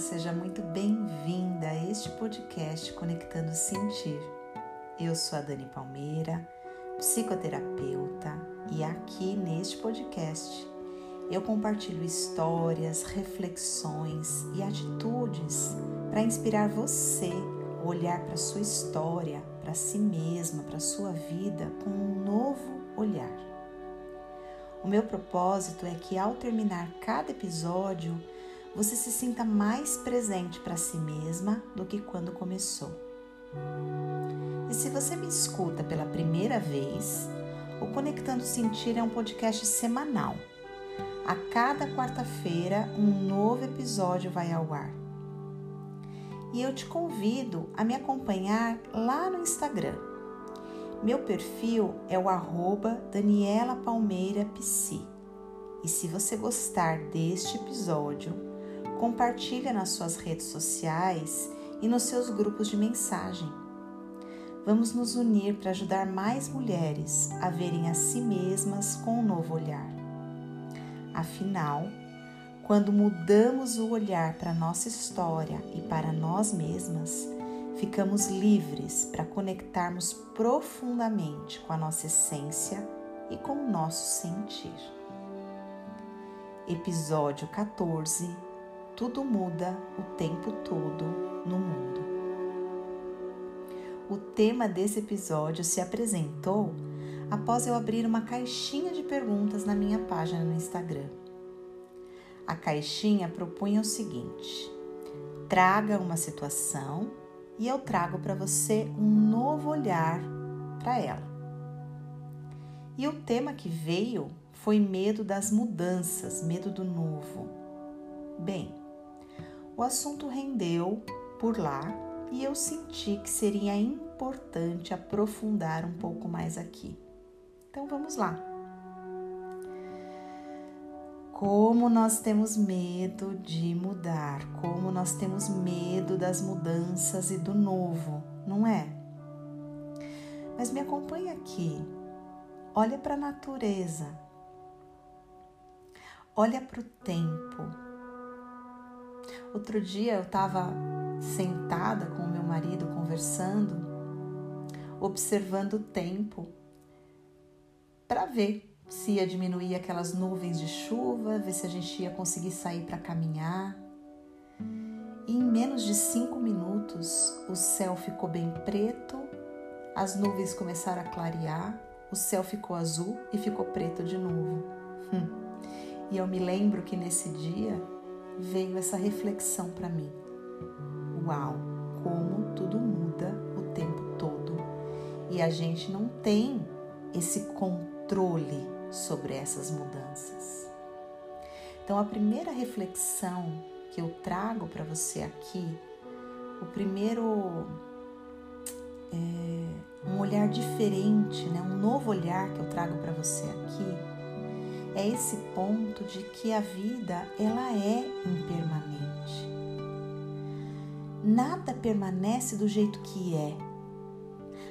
seja muito bem-vinda a este podcast Conectando Sentir. Eu sou a Dani Palmeira, psicoterapeuta, e aqui neste podcast eu compartilho histórias, reflexões e atitudes para inspirar você a olhar para sua história, para si mesma, para sua vida com um novo olhar. O meu propósito é que ao terminar cada episódio, você se sinta mais presente para si mesma do que quando começou. E se você me escuta pela primeira vez, o Conectando Sentir é um podcast semanal. A cada quarta-feira, um novo episódio vai ao ar. E eu te convido a me acompanhar lá no Instagram. Meu perfil é o arroba Daniela Palmeira. E se você gostar deste episódio, compartilha nas suas redes sociais e nos seus grupos de mensagem. Vamos nos unir para ajudar mais mulheres a verem a si mesmas com um novo olhar. Afinal, quando mudamos o olhar para nossa história e para nós mesmas, ficamos livres para conectarmos profundamente com a nossa essência e com o nosso sentir. Episódio 14 tudo muda o tempo todo no mundo. O tema desse episódio se apresentou após eu abrir uma caixinha de perguntas na minha página no Instagram. A caixinha propunha o seguinte: traga uma situação e eu trago para você um novo olhar para ela. E o tema que veio foi medo das mudanças, medo do novo. Bem, o assunto rendeu por lá e eu senti que seria importante aprofundar um pouco mais aqui. Então vamos lá. Como nós temos medo de mudar, como nós temos medo das mudanças e do novo, não é? Mas me acompanha aqui. Olha para a natureza. Olha para o tempo Outro dia eu estava sentada com o meu marido conversando, observando o tempo para ver se ia diminuir aquelas nuvens de chuva, ver se a gente ia conseguir sair para caminhar. E em menos de cinco minutos o céu ficou bem preto, as nuvens começaram a clarear, o céu ficou azul e ficou preto de novo. Hum. E eu me lembro que nesse dia veio essa reflexão para mim. Uau, como tudo muda o tempo todo e a gente não tem esse controle sobre essas mudanças. Então, a primeira reflexão que eu trago para você aqui, o primeiro é, um olhar diferente, né? um novo olhar que eu trago para você aqui é esse ponto de que a vida ela é impermanente. Nada permanece do jeito que é.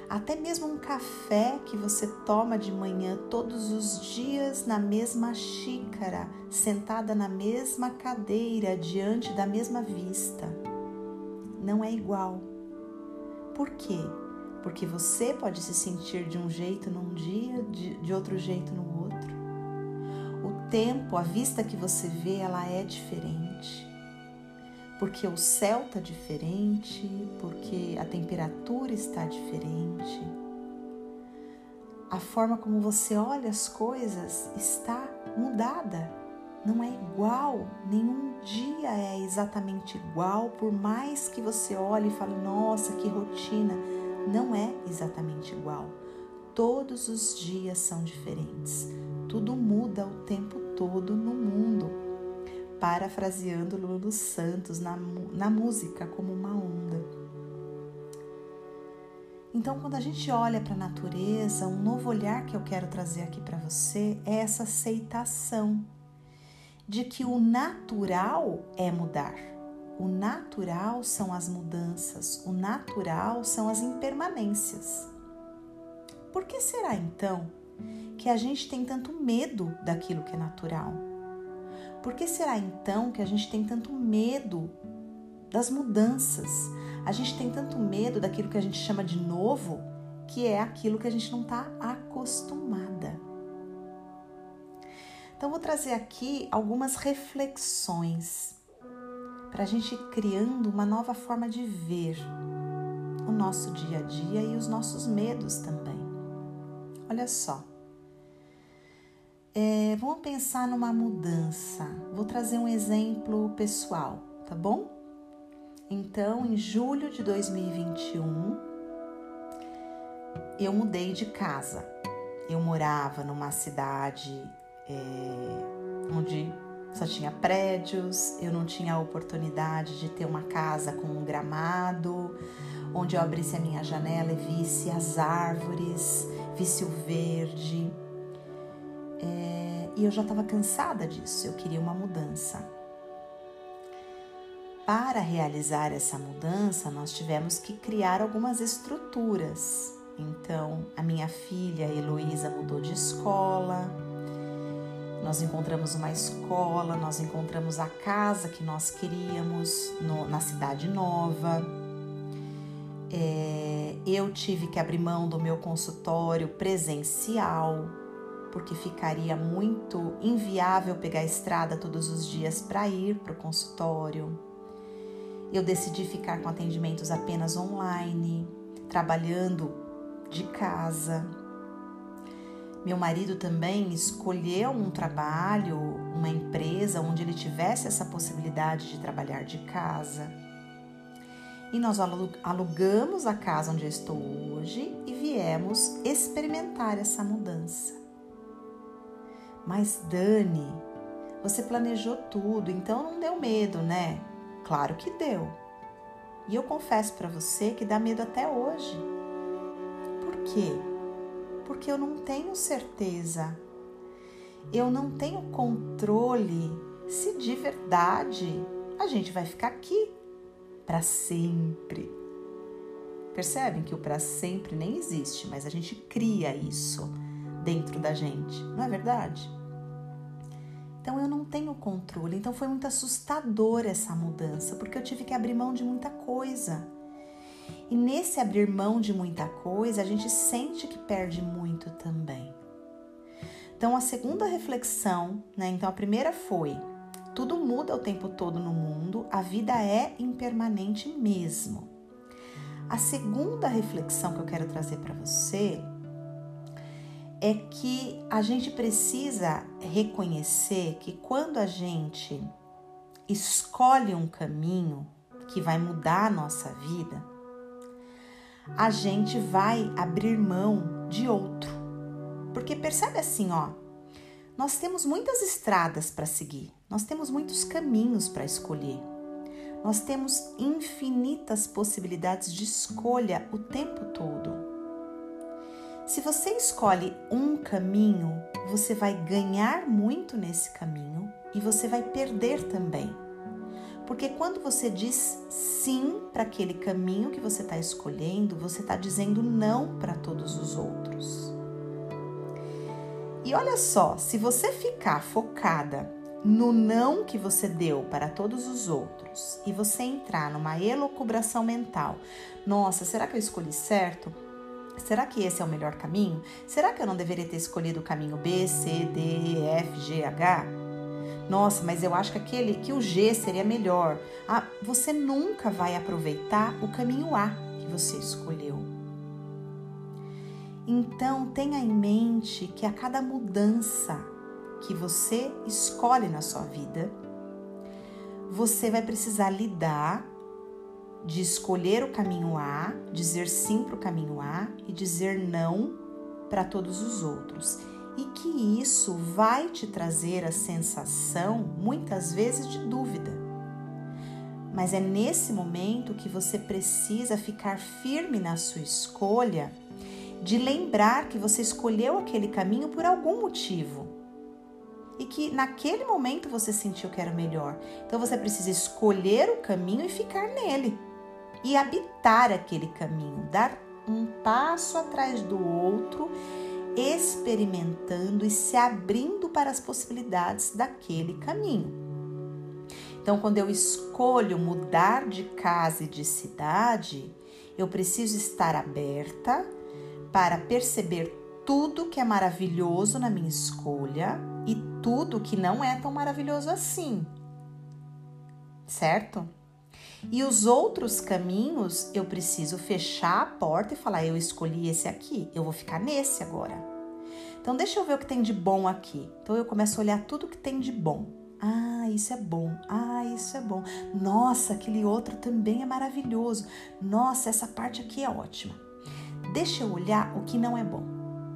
Até mesmo um café que você toma de manhã todos os dias na mesma xícara, sentada na mesma cadeira, diante da mesma vista, não é igual. Por quê? Porque você pode se sentir de um jeito num dia, de, de outro jeito no outro tempo, a vista que você vê, ela é diferente. Porque o céu está diferente, porque a temperatura está diferente. A forma como você olha as coisas está mudada. Não é igual, nenhum dia é exatamente igual, por mais que você olhe e fale, nossa, que rotina. Não é exatamente igual. Todos os dias são diferentes. Tudo muda o tempo todo no mundo, parafraseando Lulu Santos na, na música como uma onda. Então, quando a gente olha para a natureza, um novo olhar que eu quero trazer aqui para você é essa aceitação de que o natural é mudar. O natural são as mudanças, o natural são as impermanências. Por que será então que a gente tem tanto medo daquilo que é natural? Por que será então que a gente tem tanto medo das mudanças. A gente tem tanto medo daquilo que a gente chama de novo, que é aquilo que a gente não está acostumada. Então, vou trazer aqui algumas reflexões para a gente ir criando uma nova forma de ver o nosso dia a dia e os nossos medos também. Olha só. É, vamos pensar numa mudança. Vou trazer um exemplo pessoal, tá bom? Então, em julho de 2021, eu mudei de casa. Eu morava numa cidade é, onde só tinha prédios, eu não tinha a oportunidade de ter uma casa com um gramado, onde eu abrisse a minha janela e visse as árvores, visse o verde. É, e eu já estava cansada disso, eu queria uma mudança. Para realizar essa mudança, nós tivemos que criar algumas estruturas. Então, a minha filha Heloísa mudou de escola, nós encontramos uma escola, nós encontramos a casa que nós queríamos no, na cidade nova. É, eu tive que abrir mão do meu consultório presencial, porque ficaria muito inviável pegar a estrada todos os dias para ir para o consultório. Eu decidi ficar com atendimentos apenas online, trabalhando de casa. Meu marido também escolheu um trabalho, uma empresa onde ele tivesse essa possibilidade de trabalhar de casa. E nós alugamos a casa onde eu estou hoje e viemos experimentar essa mudança. Mas Dani, você planejou tudo, então não deu medo, né? Claro que deu. E eu confesso para você que dá medo até hoje. Por quê? porque eu não tenho certeza, eu não tenho controle se de verdade a gente vai ficar aqui para sempre. Percebem que o para sempre nem existe, mas a gente cria isso dentro da gente, não é verdade? Então eu não tenho controle. Então foi muito assustador essa mudança, porque eu tive que abrir mão de muita coisa. E nesse abrir mão de muita coisa, a gente sente que perde muito também. Então, a segunda reflexão, né? Então, a primeira foi: tudo muda o tempo todo no mundo, a vida é impermanente mesmo. A segunda reflexão que eu quero trazer para você é que a gente precisa reconhecer que quando a gente escolhe um caminho que vai mudar a nossa vida, a gente vai abrir mão de outro. Porque percebe assim, ó, nós temos muitas estradas para seguir, nós temos muitos caminhos para escolher. Nós temos infinitas possibilidades de escolha o tempo todo. Se você escolhe um caminho, você vai ganhar muito nesse caminho e você vai perder também. Porque quando você diz sim para aquele caminho que você está escolhendo, você está dizendo não para todos os outros. E olha só, se você ficar focada no não que você deu para todos os outros e você entrar numa elocubração mental, nossa, será que eu escolhi certo? Será que esse é o melhor caminho? Será que eu não deveria ter escolhido o caminho B, C, D, F, G, H? Nossa, mas eu acho que aquele que o G seria melhor. Ah, você nunca vai aproveitar o caminho A que você escolheu. Então, tenha em mente que a cada mudança que você escolhe na sua vida, você vai precisar lidar de escolher o caminho A, dizer sim para o caminho A e dizer não para todos os outros e que isso vai te trazer a sensação, muitas vezes, de dúvida. Mas é nesse momento que você precisa ficar firme na sua escolha, de lembrar que você escolheu aquele caminho por algum motivo e que naquele momento você sentiu que era melhor. Então você precisa escolher o caminho e ficar nele e habitar aquele caminho, dar um passo atrás do outro experimentando e se abrindo para as possibilidades daquele caminho. Então, quando eu escolho mudar de casa e de cidade, eu preciso estar aberta para perceber tudo que é maravilhoso na minha escolha e tudo que não é tão maravilhoso assim. Certo? E os outros caminhos eu preciso fechar a porta e falar: eu escolhi esse aqui, eu vou ficar nesse agora. Então deixa eu ver o que tem de bom aqui. Então eu começo a olhar tudo que tem de bom. Ah, isso é bom. Ah, isso é bom. Nossa, aquele outro também é maravilhoso. Nossa, essa parte aqui é ótima. Deixa eu olhar o que não é bom.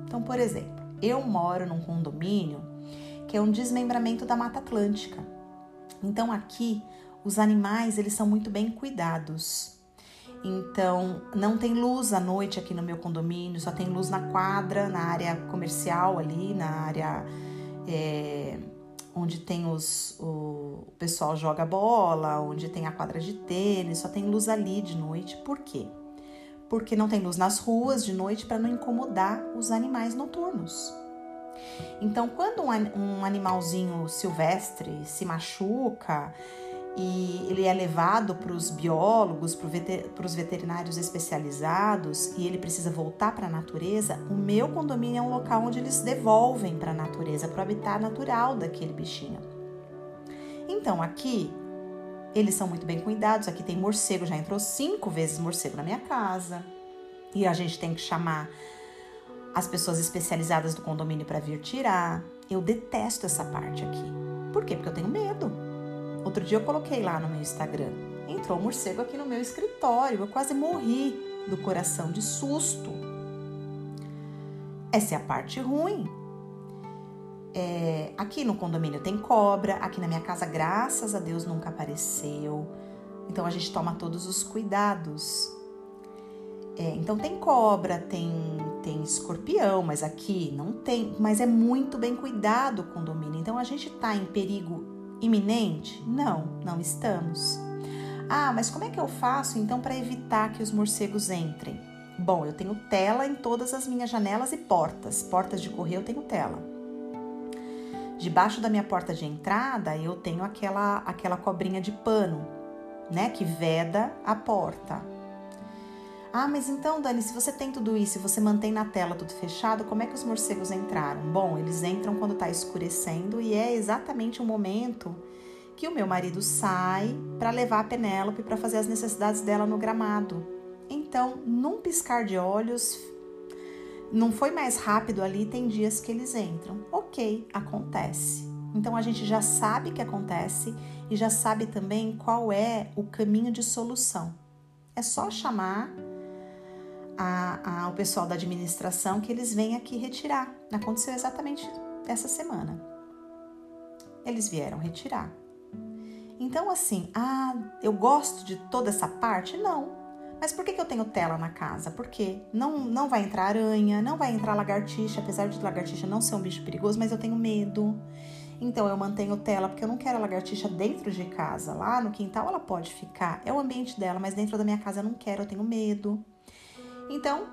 Então, por exemplo, eu moro num condomínio que é um desmembramento da Mata Atlântica. Então, aqui os animais eles são muito bem cuidados. Então, não tem luz à noite aqui no meu condomínio, só tem luz na quadra, na área comercial ali, na área é, onde tem os, o, o pessoal joga bola, onde tem a quadra de tênis, só tem luz ali de noite. Por quê? Porque não tem luz nas ruas de noite para não incomodar os animais noturnos. Então, quando um, um animalzinho silvestre se machuca, e ele é levado para os biólogos, para os veterinários especializados e ele precisa voltar para a natureza, o meu condomínio é um local onde eles devolvem para a natureza, para o habitat natural daquele bichinho. Então aqui eles são muito bem cuidados. Aqui tem morcego, já entrou cinco vezes morcego na minha casa e a gente tem que chamar as pessoas especializadas do condomínio para vir tirar. Eu detesto essa parte aqui. Por quê? Porque eu tenho medo. Outro dia eu coloquei lá no meu Instagram. Entrou um morcego aqui no meu escritório. Eu quase morri do coração de susto. Essa é a parte ruim. É, aqui no condomínio tem cobra, aqui na minha casa, graças a Deus, nunca apareceu. Então a gente toma todos os cuidados. É, então tem cobra, tem, tem escorpião, mas aqui não tem. Mas é muito bem cuidado o condomínio. Então a gente está em perigo iminente? Não, não estamos. Ah, mas como é que eu faço então para evitar que os morcegos entrem? Bom, eu tenho tela em todas as minhas janelas e portas. Portas de correio eu tenho tela. Debaixo da minha porta de entrada eu tenho aquela aquela cobrinha de pano, né, que veda a porta. Ah, mas então, Dani, se você tem tudo isso e você mantém na tela tudo fechado, como é que os morcegos entraram? Bom, eles entram quando está escurecendo e é exatamente o momento que o meu marido sai para levar a Penélope para fazer as necessidades dela no gramado. Então, num piscar de olhos, não foi mais rápido ali, tem dias que eles entram. Ok, acontece. Então a gente já sabe que acontece e já sabe também qual é o caminho de solução. É só chamar a, a, o pessoal da administração que eles vêm aqui retirar. Aconteceu exatamente essa semana. Eles vieram retirar. Então, assim, ah, eu gosto de toda essa parte? Não. Mas por que, que eu tenho tela na casa? Porque não, não vai entrar aranha, não vai entrar lagartixa, apesar de lagartixa não ser um bicho perigoso, mas eu tenho medo. Então eu mantenho tela porque eu não quero a lagartixa dentro de casa. Lá no quintal ela pode ficar, é o ambiente dela, mas dentro da minha casa eu não quero, eu tenho medo. Então,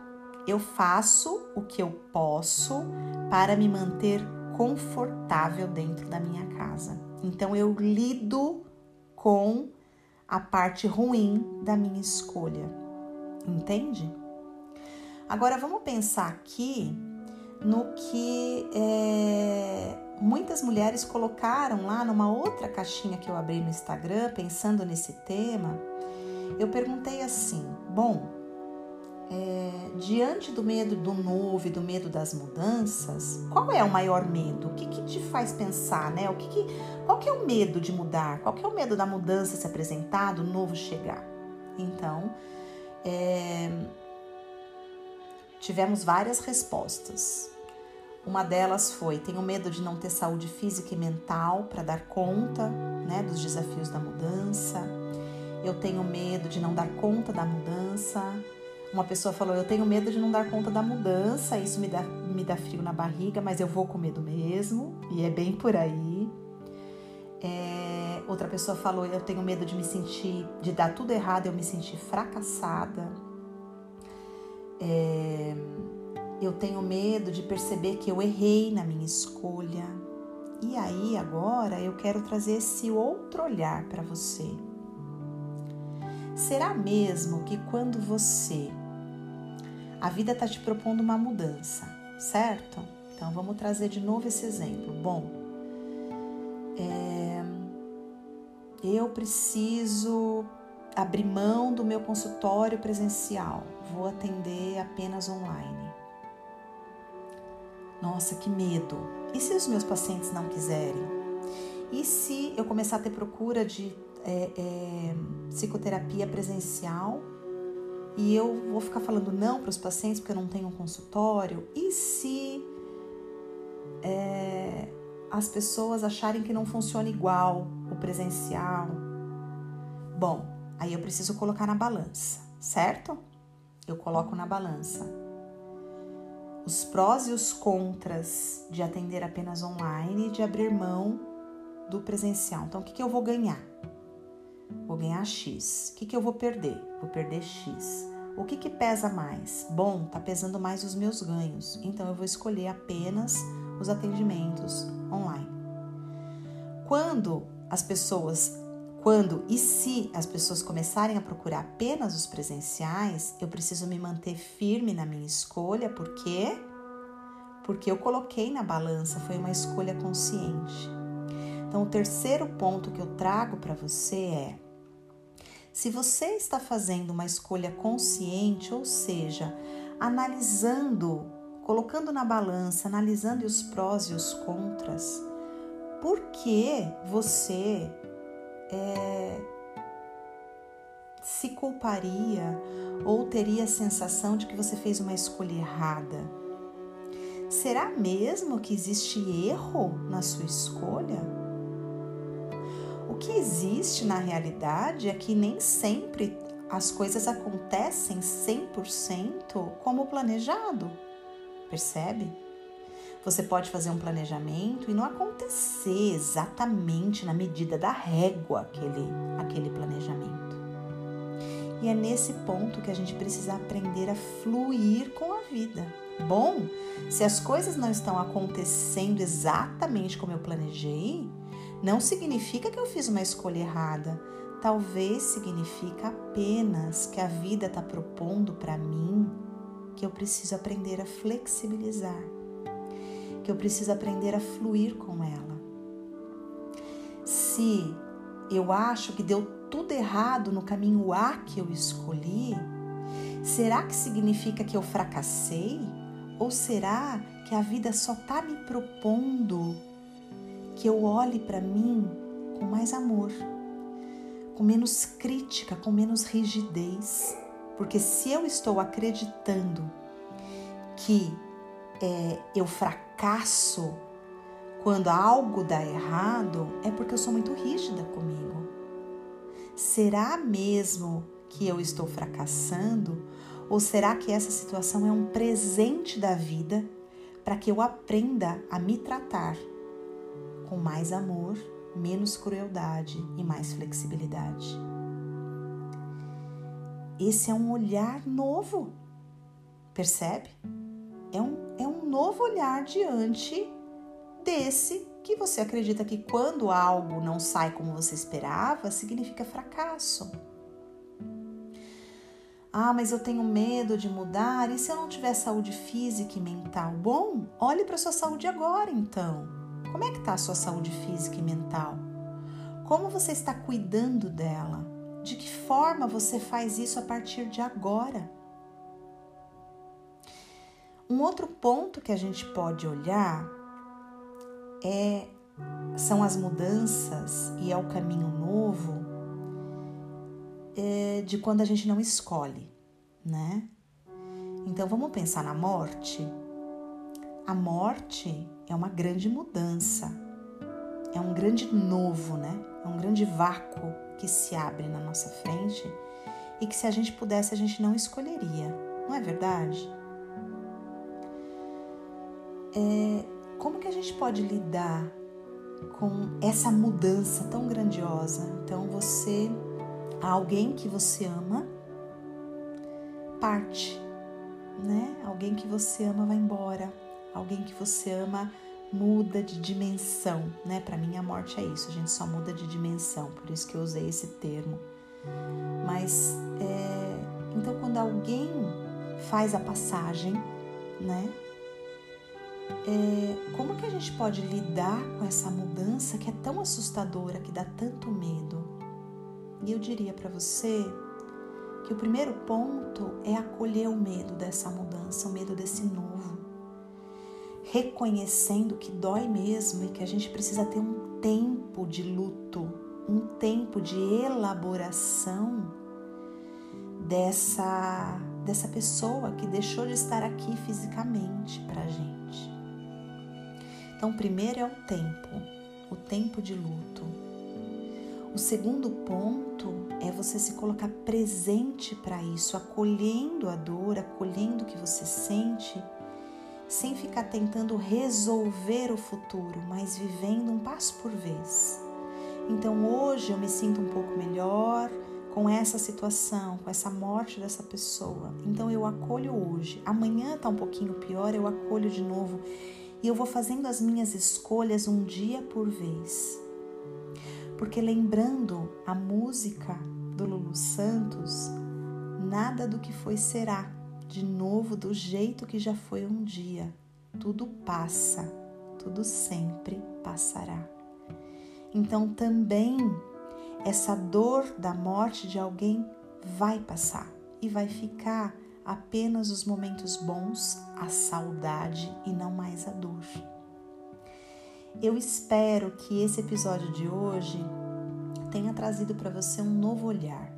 eu faço o que eu posso para me manter confortável dentro da minha casa. Então, eu lido com a parte ruim da minha escolha. Entende? Agora, vamos pensar aqui no que é, muitas mulheres colocaram lá numa outra caixinha que eu abri no Instagram, pensando nesse tema. Eu perguntei assim: bom, é, diante do medo do novo e do medo das mudanças, qual é o maior medo? O que, que te faz pensar, né? O que, que qual que é o medo de mudar? Qual que é o medo da mudança se apresentar, do novo chegar? Então, é, tivemos várias respostas. Uma delas foi: tenho medo de não ter saúde física e mental para dar conta né, dos desafios da mudança. Eu tenho medo de não dar conta da mudança. Uma pessoa falou: Eu tenho medo de não dar conta da mudança, isso me dá, me dá frio na barriga, mas eu vou com medo mesmo, e é bem por aí. É, outra pessoa falou: Eu tenho medo de me sentir, de dar tudo errado, eu me sentir fracassada. É, eu tenho medo de perceber que eu errei na minha escolha. E aí agora eu quero trazer esse outro olhar para você. Será mesmo que quando você a vida está te propondo uma mudança, certo? Então vamos trazer de novo esse exemplo. Bom, é, eu preciso abrir mão do meu consultório presencial, vou atender apenas online. Nossa, que medo! E se os meus pacientes não quiserem? E se eu começar a ter procura de é, é, psicoterapia presencial e eu vou ficar falando não para os pacientes porque eu não tenho um consultório? E se é, as pessoas acharem que não funciona igual o presencial? Bom, aí eu preciso colocar na balança, certo? Eu coloco na balança os prós e os contras de atender apenas online e de abrir mão do presencial. Então, o que, que eu vou ganhar? Vou ganhar X. O que, que eu vou perder? Vou perder X. O que, que pesa mais? Bom, tá pesando mais os meus ganhos, então eu vou escolher apenas os atendimentos online. Quando as pessoas, quando e se as pessoas começarem a procurar apenas os presenciais, eu preciso me manter firme na minha escolha, por quê? Porque eu coloquei na balança, foi uma escolha consciente. Então, o terceiro ponto que eu trago para você é: se você está fazendo uma escolha consciente, ou seja, analisando, colocando na balança, analisando os prós e os contras, por que você é, se culparia ou teria a sensação de que você fez uma escolha errada? Será mesmo que existe erro na sua escolha? Que existe na realidade é que nem sempre as coisas acontecem 100% como planejado. Percebe? Você pode fazer um planejamento e não acontecer exatamente na medida da régua aquele, aquele planejamento. E é nesse ponto que a gente precisa aprender a fluir com a vida. Bom, se as coisas não estão acontecendo exatamente como eu planejei, não significa que eu fiz uma escolha errada. Talvez significa apenas que a vida está propondo para mim que eu preciso aprender a flexibilizar, que eu preciso aprender a fluir com ela. Se eu acho que deu tudo errado no caminho A que eu escolhi, será que significa que eu fracassei? Ou será que a vida só está me propondo que eu olhe para mim com mais amor, com menos crítica, com menos rigidez. Porque se eu estou acreditando que é, eu fracasso quando algo dá errado, é porque eu sou muito rígida comigo. Será mesmo que eu estou fracassando? Ou será que essa situação é um presente da vida para que eu aprenda a me tratar com mais amor, menos crueldade e mais flexibilidade. Esse é um olhar novo, percebe? É um, é um novo olhar diante desse que você acredita que quando algo não sai como você esperava, significa fracasso. Ah, mas eu tenho medo de mudar. E se eu não tiver saúde física e mental? Bom, olhe para sua saúde agora, então. Como é que está a sua saúde física e mental? Como você está cuidando dela? De que forma você faz isso a partir de agora? Um outro ponto que a gente pode olhar é são as mudanças e é o caminho novo é, de quando a gente não escolhe, né? Então vamos pensar na morte. A morte é uma grande mudança, é um grande novo, né? É um grande vácuo que se abre na nossa frente e que se a gente pudesse a gente não escolheria, não é verdade? É, como que a gente pode lidar com essa mudança tão grandiosa? Então você, alguém que você ama, parte, né? Alguém que você ama vai embora alguém que você ama muda de dimensão, né? Para mim a morte é isso, a gente só muda de dimensão, por isso que eu usei esse termo. Mas é, então quando alguém faz a passagem, né? É, como que a gente pode lidar com essa mudança que é tão assustadora, que dá tanto medo? E eu diria para você que o primeiro ponto é acolher o medo dessa mudança, o medo desse novo. Reconhecendo que dói mesmo e que a gente precisa ter um tempo de luto, um tempo de elaboração dessa dessa pessoa que deixou de estar aqui fisicamente para a gente. Então, primeiro é o tempo, o tempo de luto. O segundo ponto é você se colocar presente para isso, acolhendo a dor, acolhendo o que você sente, sem ficar tentando resolver o futuro, mas vivendo um passo por vez. Então hoje eu me sinto um pouco melhor com essa situação, com essa morte dessa pessoa. Então eu acolho hoje. Amanhã tá um pouquinho pior, eu acolho de novo. E eu vou fazendo as minhas escolhas um dia por vez. Porque lembrando a música do Lulu Santos, nada do que foi será, de novo do jeito que já foi um dia. Tudo passa, tudo sempre passará. Então também essa dor da morte de alguém vai passar e vai ficar apenas os momentos bons, a saudade e não mais a dor. Eu espero que esse episódio de hoje tenha trazido para você um novo olhar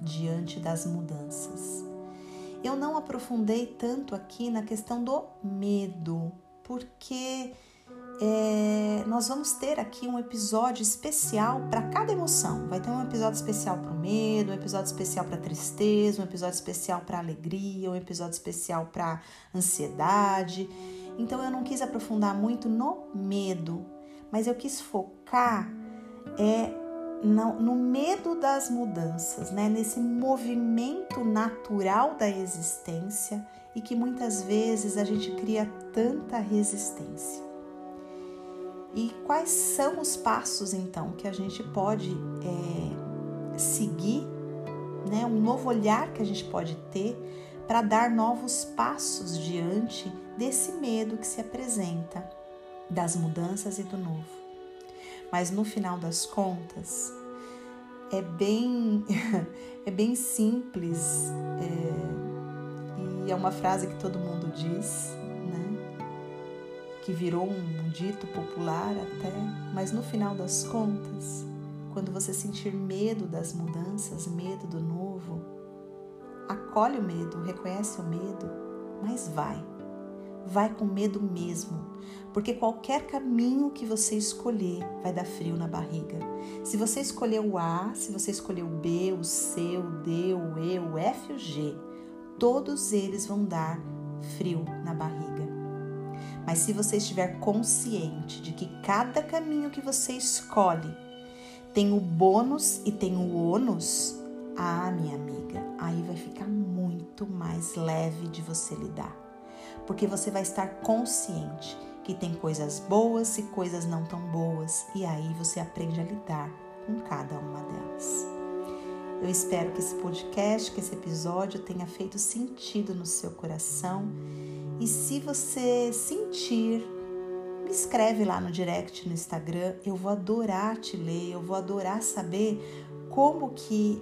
diante das mudanças. Eu não aprofundei tanto aqui na questão do medo, porque é, nós vamos ter aqui um episódio especial para cada emoção. Vai ter um episódio especial para o medo, um episódio especial para tristeza, um episódio especial para alegria, um episódio especial para ansiedade. Então eu não quis aprofundar muito no medo, mas eu quis focar é no, medo das mudanças, né? Nesse movimento natural da existência e que muitas vezes a gente cria tanta resistência. E quais são os passos então que a gente pode é, seguir, né? Um novo olhar que a gente pode ter para dar novos passos diante desse medo que se apresenta das mudanças e do novo. Mas no final das contas, é bem, é bem simples é, e é uma frase que todo mundo diz, né? Que virou um dito popular até, mas no final das contas, quando você sentir medo das mudanças, medo do novo, acolhe o medo, reconhece o medo, mas vai vai com medo mesmo, porque qualquer caminho que você escolher vai dar frio na barriga. Se você escolher o A, se você escolher o B, o C, o D, o E, o F o G, todos eles vão dar frio na barriga. Mas se você estiver consciente de que cada caminho que você escolhe tem o bônus e tem o ônus, ah, minha amiga, aí vai ficar muito mais leve de você lidar porque você vai estar consciente que tem coisas boas e coisas não tão boas, e aí você aprende a lidar com cada uma delas. Eu espero que esse podcast, que esse episódio tenha feito sentido no seu coração. E se você sentir, me escreve lá no direct no Instagram. Eu vou adorar te ler, eu vou adorar saber como que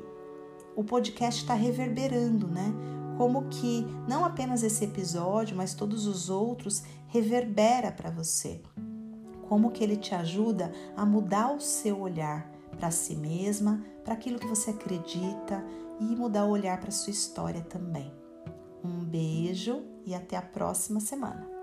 o podcast está reverberando, né? Como que não apenas esse episódio, mas todos os outros reverbera para você. Como que ele te ajuda a mudar o seu olhar para si mesma, para aquilo que você acredita e mudar o olhar para sua história também. Um beijo e até a próxima semana.